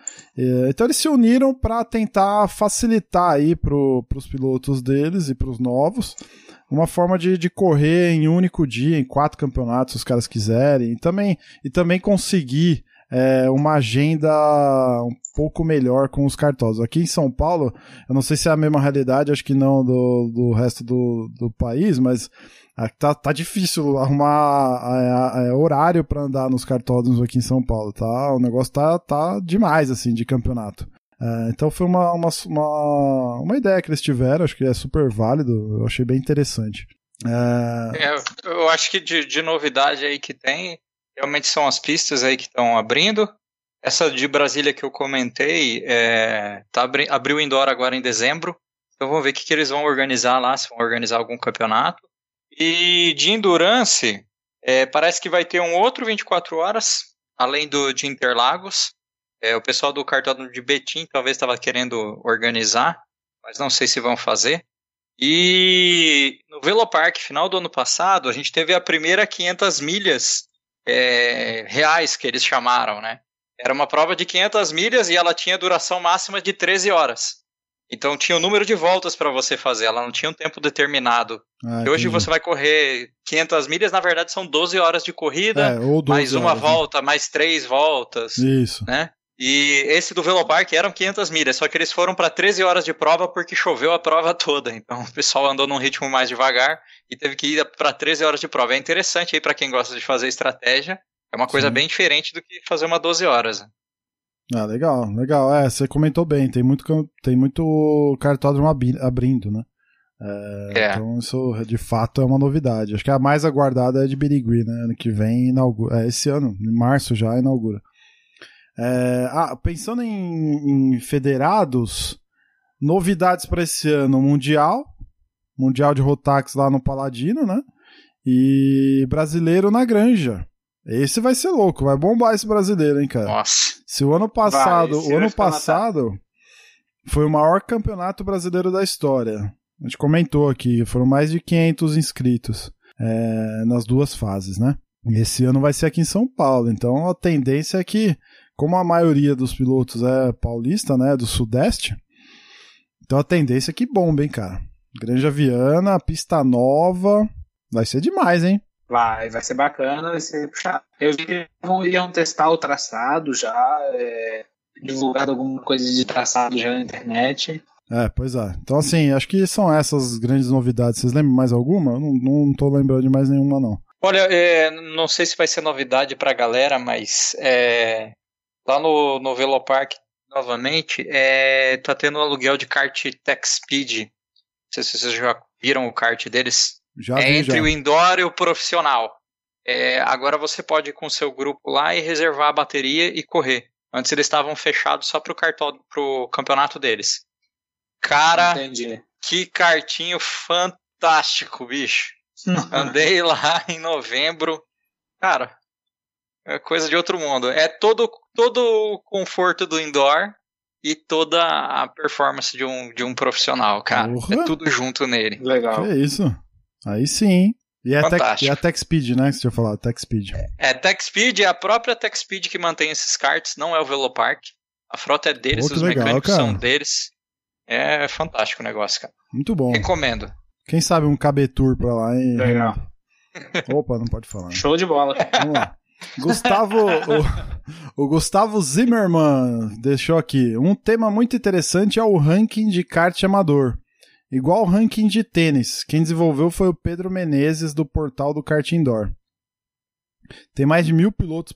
Então eles se uniram para tentar facilitar aí para os pilotos deles e para os novos uma forma de, de correr em um único dia, em quatro campeonatos, se os caras quiserem, e também, e também conseguir é, uma agenda um pouco melhor com os cartosos. Aqui em São Paulo, eu não sei se é a mesma realidade, acho que não do, do resto do, do país, mas Tá, tá difícil arrumar horário para andar nos cartódromos aqui em São Paulo, tá? O negócio tá, tá demais, assim, de campeonato. É, então foi uma, uma, uma, uma, ideia que eles tiveram, acho que é super válido, eu achei bem interessante. É... É, eu acho que de, de, novidade aí que tem, realmente são as pistas aí que estão abrindo. Essa de Brasília que eu comentei, é, tá abri, abriu indoor agora em dezembro, então vamos ver o que, que eles vão organizar lá, se vão organizar algum campeonato. E de Endurance, é, parece que vai ter um outro 24 horas, além do de Interlagos. É, o pessoal do cartódromo de Betim talvez estava querendo organizar, mas não sei se vão fazer. E no Velopark, final do ano passado, a gente teve a primeira 500 milhas é, reais, que eles chamaram, né? Era uma prova de 500 milhas e ela tinha duração máxima de 13 horas. Então tinha o um número de voltas para você fazer, ela não tinha um tempo determinado. Ah, e hoje você vai correr 500 milhas, na verdade são 12 horas de corrida, é, mais uma horas, né? volta, né? mais três voltas. Isso. Né? E esse do Velopark eram 500 milhas, só que eles foram para 13 horas de prova porque choveu a prova toda. Então o pessoal andou num ritmo mais devagar e teve que ir para 13 horas de prova. É interessante aí para quem gosta de fazer estratégia. É uma coisa Sim. bem diferente do que fazer uma 12 horas. Ah, legal, legal. É, você comentou bem, tem muito, tem muito cartódromo abrindo, né? É, é. Então isso de fato é uma novidade. Acho que a mais aguardada é de Birigui, né? Ano que vem inaugura. É, esse ano, em março já inaugura. É, ah, pensando em, em federados, novidades para esse ano: Mundial, Mundial de Rotax lá no Paladino, né? E brasileiro na Granja. Esse vai ser louco, vai bombar esse brasileiro, hein, cara? Nossa. Se o ano passado, vai, o ano passado foi o maior campeonato brasileiro da história. A gente comentou aqui, foram mais de 500 inscritos é, nas duas fases, né? E esse ano vai ser aqui em São Paulo, então a tendência é que, como a maioria dos pilotos é paulista, né, do Sudeste, então a tendência é que bomba, hein, cara? Granja Viana, pista nova, vai ser demais, hein? Vai, vai ser bacana, vai ser puxado. Eu vi que iam testar o traçado já, é, divulgado alguma coisa de traçado já na internet. É, pois é. Então, assim, acho que são essas grandes novidades. Vocês lembram mais alguma? Eu não, não tô lembrando de mais nenhuma, não. Olha, é, não sei se vai ser novidade pra galera, mas é, lá no, no Velopark, novamente, é, tá tendo um aluguel de kart Tech Speed. Não sei se vocês já viram o kart deles. Já é vi, entre já. o indoor e o profissional. É, agora você pode ir com o seu grupo lá e reservar a bateria e correr. Antes eles estavam fechados só pro, cartão, pro campeonato deles. Cara, Entendi. que cartinho fantástico, bicho. Andei lá em novembro. Cara, é coisa de outro mundo. É todo, todo o conforto do indoor e toda a performance de um, de um profissional, cara. É tudo junto nele. Legal. Que isso? Aí sim. E é, tech, e é Tech Speed, né? Que você tinha falado, Tech Speed. É Tech Speed, é a própria Tech Speed que mantém esses karts, não é o Velopark. A frota é deles, Pô, os legal, mecânicos cara. são deles. É fantástico o negócio, cara. Muito bom. Recomendo. Quem sabe um KB Tour pra lá, hein? Legal. Opa, não pode falar. né? Show de bola. Vamos lá. Gustavo, <laughs> o, o Gustavo Zimmermann deixou aqui. Um tema muito interessante é o ranking de kart amador. Igual o ranking de tênis. Quem desenvolveu foi o Pedro Menezes, do portal do Kart Indoor. Tem mais de mil pilotos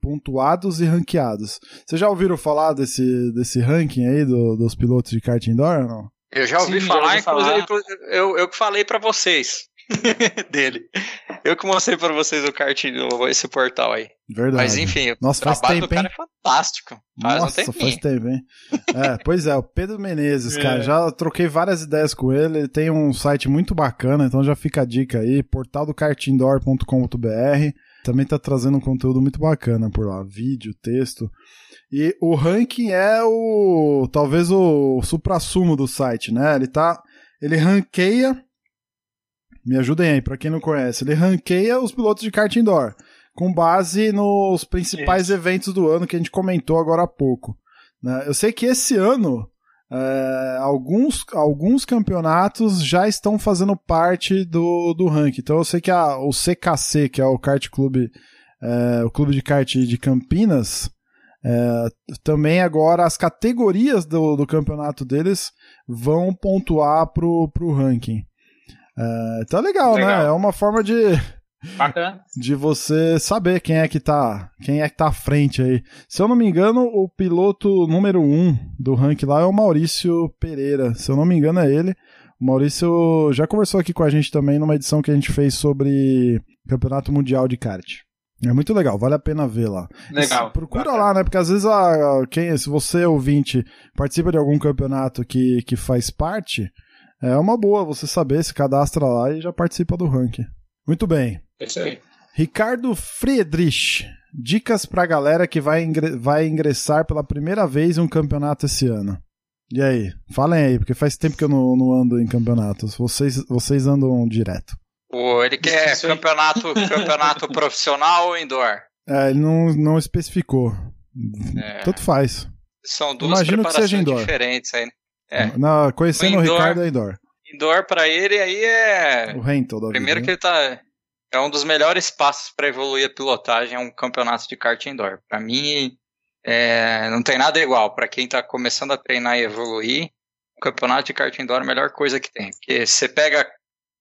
pontuados e ranqueados. Vocês já ouviram falar desse, desse ranking aí do- dos pilotos de kart indoor ou não? Eu já ouvi Sim, já falar, ouvi falar. inclusive, eu, eu que falei pra vocês <laughs> dele. Eu que mostrei pra vocês o kart, o- esse portal aí. Verdade. Mas enfim, o Nossa, faz trabalho tempo, do cara hein? é fantástico. Faz um Nossa, tempinho. faz tempo, hein? É, <laughs> pois é, o Pedro Menezes, É. cara, já troquei várias ideias com ele, ele tem um site muito bacana, então já fica a dica aí, portaldokartindoor.com.br, também tá trazendo um conteúdo muito bacana por lá, vídeo, texto, e o ranking é o, talvez o supra-sumo do site, né, ele tá, ele ranqueia, me ajudem aí, pra quem não conhece, ele ranqueia os pilotos de kart indoor, com base nos principais eventos do ano que a gente comentou agora há pouco. né? Eu sei que esse ano é, alguns, alguns campeonatos já estão fazendo parte do, do ranking. Então eu sei que a, o CKC, que é o kart clube, é, o clube de kart de Campinas, é, também agora as categorias do, do campeonato deles vão pontuar pro, pro ranking. É, tá legal, né? Legal. É uma forma de, Bacana. <laughs> de você saber quem é que tá, quem é que tá à frente aí. Se eu não me engano, o piloto número um do ranking lá é o Maurício Pereira. Se eu não me engano, é ele. O Maurício já conversou aqui com a gente também numa edição que a gente fez sobre Campeonato Mundial de Kart. É muito legal, vale a pena ver lá. Legal. Se- Procura Bacana. lá, né? Porque às vezes a, a- quem, se você ouvinte participa de algum campeonato que, que faz parte, é uma boa você saber, se cadastra lá e já participa do ranking. Muito bem. É Isso aí. Ricardo Friedrich. Dicas pra galera que vai, ingre- vai ingressar pela primeira vez em um campeonato esse ano. E aí? Falem aí, porque faz tempo que eu não, não ando em campeonatos. Vocês, vocês andam direto. Pô, ele quer campeonato, <laughs> campeonato profissional ou indoor? É, ele não, não especificou. É. Tanto faz. São duas Imagino que preparações seja indoor. diferentes aí. né? É. Na, conhecendo O o indoor- Ricardo é indoor. Indoor pra ele aí é. O Rental da Primeiro que vida, ele tá. É um dos melhores passos para evoluir a pilotagem, é um campeonato de kart indoor. Pra mim, é, não tem nada igual. Pra quem tá começando a treinar e evoluir, o campeonato de kart indoor é a melhor coisa que tem. Porque você pega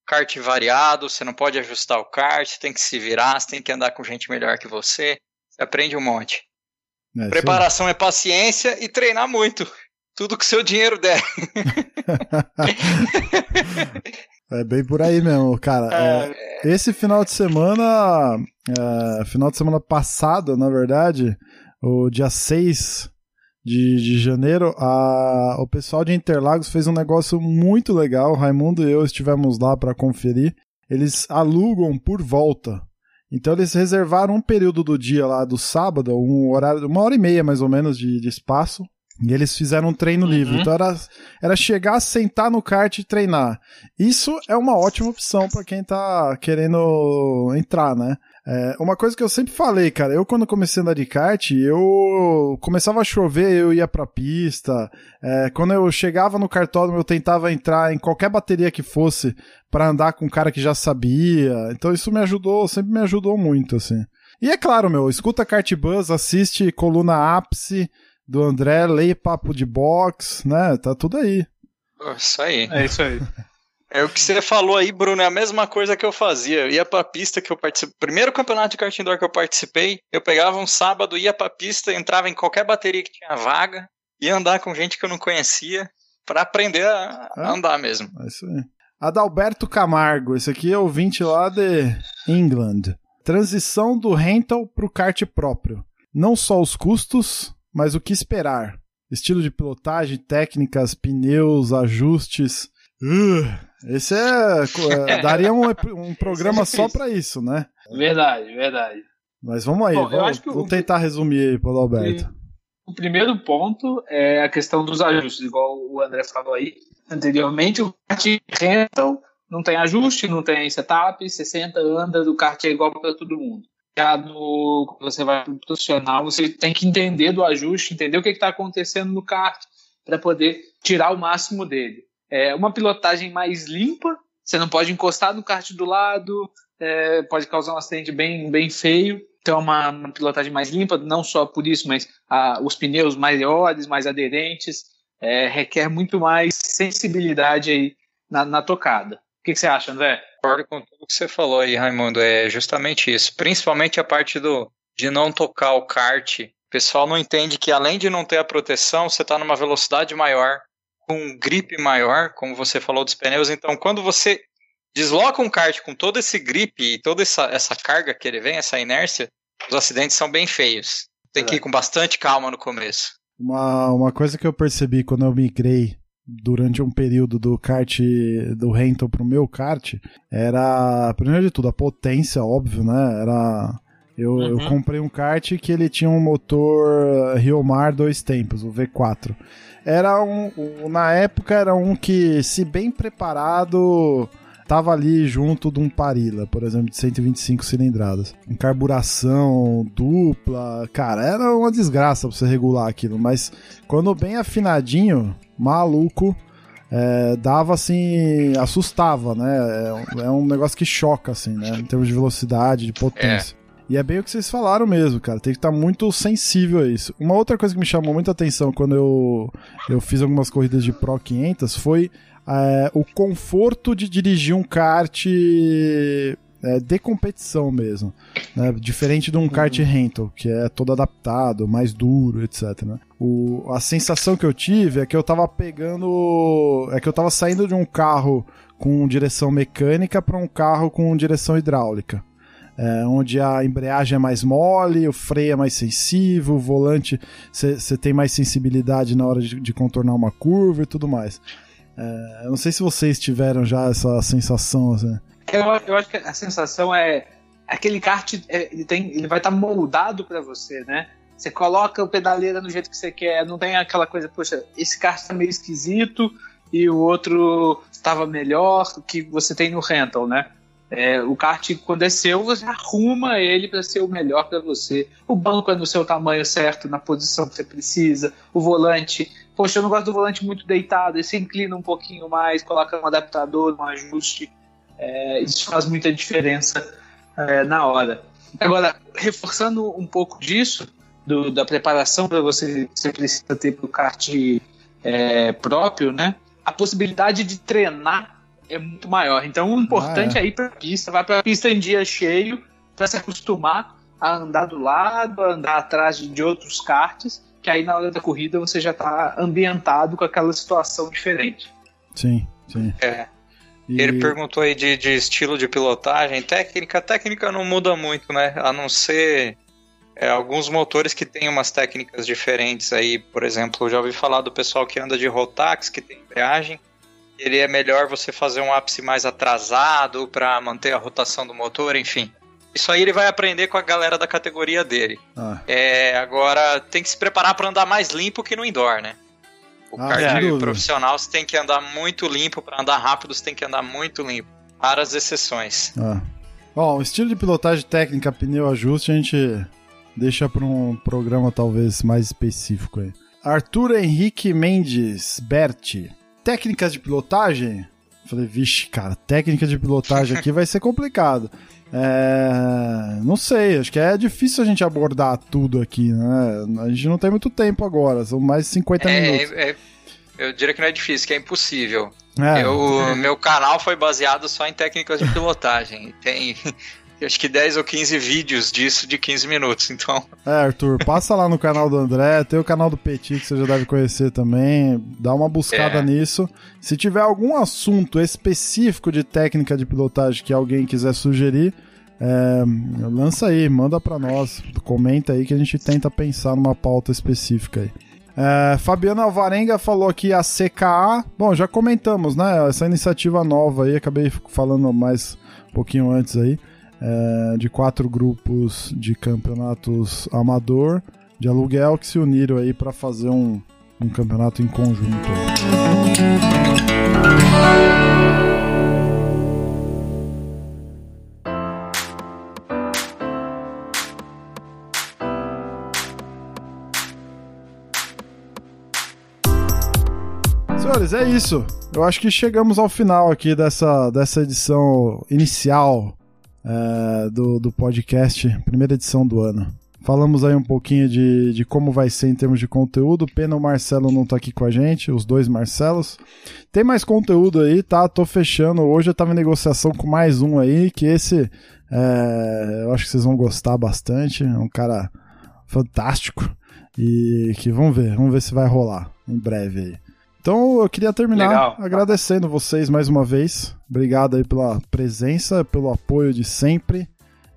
kart variado, você não pode ajustar o kart, você tem que se virar, você tem que andar com gente melhor que você. Você aprende um monte. né? É. Preparação é paciência e treinar muito. Tudo que seu dinheiro der. <laughs> É bem por aí mesmo, cara. É, esse final de semana, é, final de semana passado, na verdade, o dia 6 de, de janeiro, a, o pessoal de Interlagos fez um negócio muito legal. O Raimundo e eu estivemos lá para conferir. Eles alugam por volta. Então eles reservaram um período do dia lá do sábado, um horário, uma hora e meia mais ou menos de, de espaço, e eles fizeram um treino uhum. livre. Então era, era chegar, sentar no kart e treinar. Isso é uma ótima opção para quem tá querendo entrar, né? É, uma coisa que eu sempre falei, cara, eu quando comecei a andar de kart, eu começava a chover, eu ia pra pista. É, quando eu chegava no cartódromo, eu tentava entrar em qualquer bateria que fosse para andar com um cara que já sabia. Então isso me ajudou, sempre me ajudou muito, assim. E é claro, meu, escuta Kart Buzz, assiste Coluna Ápice do André, leia Papo de Box, né? Tá tudo aí. Isso aí. É isso aí. É o que você falou aí, Bruno, é a mesma coisa que eu fazia. Eu ia pra pista que eu participei. Primeiro campeonato de kart indoor que eu participei, eu pegava um sábado, ia pra pista, entrava em qualquer bateria que tinha vaga, ia andar com gente que eu não conhecia, para aprender a, é? andar mesmo. É isso aí. Adalberto Camargo, esse aqui é o 20 lá de England. Transição do rental pro kart próprio. Não só os custos, mas o que esperar. Estilo de pilotagem, técnicas, pneus, ajustes. Uh, esse é, é. <laughs> daria um, um programa só para isso, né? Verdade, verdade. Mas vamos aí, Bom, vamos, vou tentar resumir aí, Paulo Alberto. O primeiro ponto é a questão dos ajustes, igual o André falou aí anteriormente. O kart rental não tem ajuste, não tem setup, 60 anda, o kart é igual para todo mundo. Quando você vai para o profissional, você tem que entender do ajuste, entender o que está acontecendo no kart para poder tirar o máximo dele é, uma pilotagem mais limpa, você não pode encostar no kart do lado, é, pode causar um acidente bem, bem feio. Então, é uma, uma pilotagem mais limpa, não só por isso, mas a, os pneus maiores, mais aderentes, é, requer muito mais sensibilidade aí na, na tocada. O que, que, você acha, André? Concordo com tudo que você falou aí, Raimundo. É justamente isso. Principalmente a parte do de não tocar o kart. O pessoal não entende que além de não ter a proteção, você está numa velocidade maior, com um grip maior, como você falou dos pneus. Então, quando você desloca um kart com todo esse grip e toda essa, essa carga que ele vem, essa inércia, os acidentes são bem feios. Tem que ir com bastante calma no começo. Uma, uma coisa que eu percebi quando eu migrei durante um período do kart do rental pro meu kart era, primeiro de tudo, a potência, óbvio, né? Era. Eu, uhum. eu comprei um kart que ele tinha um motor Riomar dois tempos, o V4 era um, na época era um que, se bem preparado, tava ali junto de um Parila, por exemplo, de 125 cilindradas. Em carburação dupla, cara, era uma desgraça pra você regular aquilo, mas quando bem afinadinho, maluco, é, dava assim, assustava, né? É, é, um negócio que choca, assim, né? Em termos de velocidade, de potência. É. E é bem o que vocês falaram mesmo, cara. Tem que estar tá muito sensível a isso. Uma outra coisa que me chamou muita atenção quando eu, eu fiz algumas corridas de Pro 500 foi é, o conforto de dirigir um kart é, de competição mesmo. Né? Diferente de um kart uhum. rental, que é todo adaptado, mais duro, etc. Né? O, a sensação que eu tive é que eu tava pegando. É que eu tava saindo de um carro com direção mecânica para um carro com direção hidráulica é, onde a embreagem é mais mole, o freio é mais sensível, o volante você tem mais sensibilidade na hora de, de, contornar uma curva e tudo mais. É, eu não sei se vocês tiveram já essa sensação. Assim. Eu, eu acho que a sensação é aquele kart é, ele, tem, ele vai estar tá moldado para você, né? Você coloca o pedaleira do jeito que você quer, não tem aquela coisa, poxa, esse kart tá meio esquisito e o outro estava melhor que você tem no rental, né? É, o kart, quando é seu, você arruma ele para ser o melhor para você. O banco é no seu tamanho certo, na posição que você precisa. O volante, poxa, eu não gosto do volante muito deitado. Ele se inclina um pouquinho mais, coloca um adaptador, um ajuste. É, isso faz muita diferença é, na hora. Agora, reforçando um pouco disso, do, da preparação para você, você precisa ter para o kart é, próprio, né? A possibilidade de treinar é muito maior. Então o importante ah, é. é ir para a pista, vai para a pista em dia cheio para se acostumar a andar do lado, a andar atrás de outros karts que aí na hora da corrida você já está ambientado com aquela situação diferente. Sim, sim. É. E... Ele perguntou aí de, de, estilo de pilotagem, técnica, técnica não muda muito, né? A não ser é, alguns motores que têm umas técnicas diferentes aí, por exemplo, eu já ouvi falar do pessoal que anda de Rotax, que tem embreagem, ele é melhor você fazer um ápice mais atrasado para manter a rotação do motor, enfim. Isso aí ele vai aprender com a galera da categoria dele. Ah. É, agora tem que se preparar para andar mais limpo que no indoor, né? O ah, kart profissional você tem que andar muito limpo, para andar rápido você tem que andar muito limpo. Raras exceções. Ah. Bom, o estilo de pilotagem técnica, pneu ajuste, a gente deixa para um programa talvez mais específico aí. Arthur Henrique Mendes Berti. Técnicas de pilotagem? Falei, vixe, cara, técnica de pilotagem aqui vai ser complicado. <laughs> É, não sei, acho que é difícil a gente abordar tudo aqui, né? A gente não tem muito tempo agora, são mais de 50 é, minutos. É, eu diria que não é difícil, que é impossível. É, eu, é. Meu canal foi baseado só em técnicas de pilotagem. <laughs> Tem acho que 10 ou 15 vídeos disso de 15 minutos, então. É, Arthur, passa lá no canal do André, tem o canal do Petit que você já deve conhecer também, dá uma buscada é. nisso. Se tiver algum assunto específico de técnica de pilotagem que alguém quiser sugerir, é, lança aí, manda para nós, comenta aí que a gente tenta pensar numa pauta específica aí. É, Fabiana Alvarenga falou aqui a CKA. Bom, já comentamos, né? Essa iniciativa nova aí, acabei falando mais um pouquinho antes aí é, de quatro grupos de campeonatos amador de aluguel que se uniram aí para fazer um, um campeonato em conjunto. Senhores, é isso. Eu acho que chegamos ao final aqui dessa, dessa edição inicial é, do, do podcast, primeira edição do ano. Falamos aí um pouquinho de, de como vai ser em termos de conteúdo. Pena o Marcelo não tá aqui com a gente, os dois Marcelos. Tem mais conteúdo aí, tá? Tô fechando. Hoje eu tava em negociação com mais um aí, que esse é, eu acho que vocês vão gostar bastante. É um cara fantástico. E que vamos ver, vamos ver se vai rolar em breve aí. Então eu queria terminar Legal. agradecendo vocês mais uma vez. Obrigado aí pela presença, pelo apoio de sempre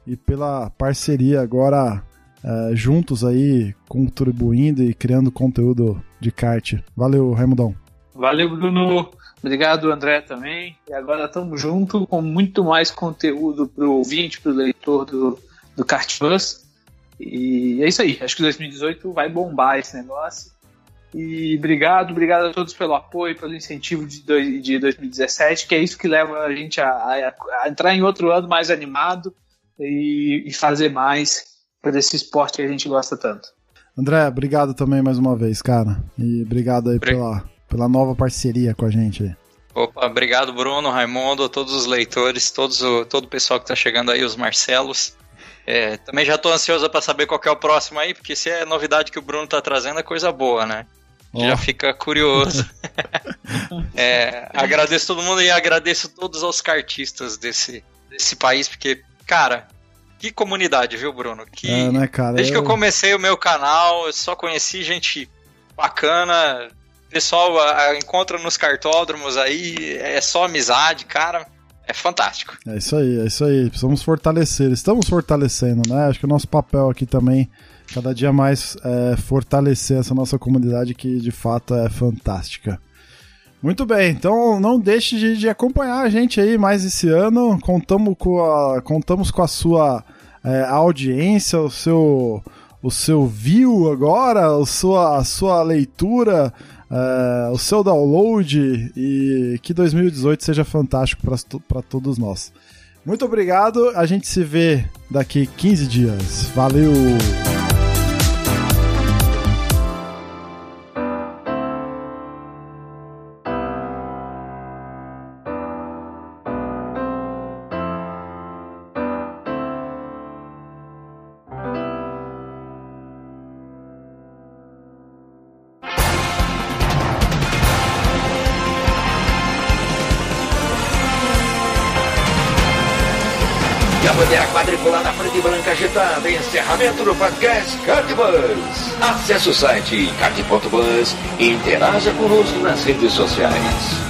e pela parceria agora é, juntos aí, contribuindo e criando conteúdo de kart. Valeu, Raimundão. Valeu, Bruno. Obrigado, André, também. E agora estamos juntos com muito mais conteúdo para o ouvinte, para o leitor do, do Kart Bus. E é isso aí. Acho que 2018 vai bombar esse negócio. E obrigado, obrigado a todos pelo apoio, pelo incentivo de, dois, de 2017, que é isso que leva a gente a, a, a entrar em outro ano mais animado e, e fazer mais para esse esporte que a gente gosta tanto. André, obrigado também mais uma vez, cara. E obrigado aí pela, pela nova parceria com a gente aí. Opa, obrigado Bruno, Raimundo, todos os leitores, todos o, todo o pessoal que está chegando aí, os Marcelos. É, também já estou ansioso para saber qual é o próximo aí, porque se é novidade que o Bruno está trazendo é coisa boa, né? Oh. Já fica curioso. <laughs> é, agradeço todo mundo e agradeço todos os cartistas desse, desse país, porque, cara, que comunidade, viu, Bruno? Que, é, né, cara? Desde eu... que eu comecei o meu canal, eu só conheci gente bacana. Pessoal a, a, encontra nos cartódromos aí, é só amizade, cara. É fantástico. É isso aí, é isso aí. Precisamos fortalecer. Estamos fortalecendo, né? Acho que o nosso papel aqui também cada dia mais é, fortalecer essa nossa comunidade que de fato é fantástica. Muito bem, então não deixe de, de acompanhar a gente aí mais esse ano. Contamos com a, contamos com a sua é, audiência, o seu, o seu view agora, a sua, a sua leitura, é, o seu download e que 2018 seja fantástico para todos nós. Muito obrigado, a gente se vê daqui 15 dias. Valeu! Podcast Cardbus. Acesse o site card.bus e interaja conosco nas redes sociais.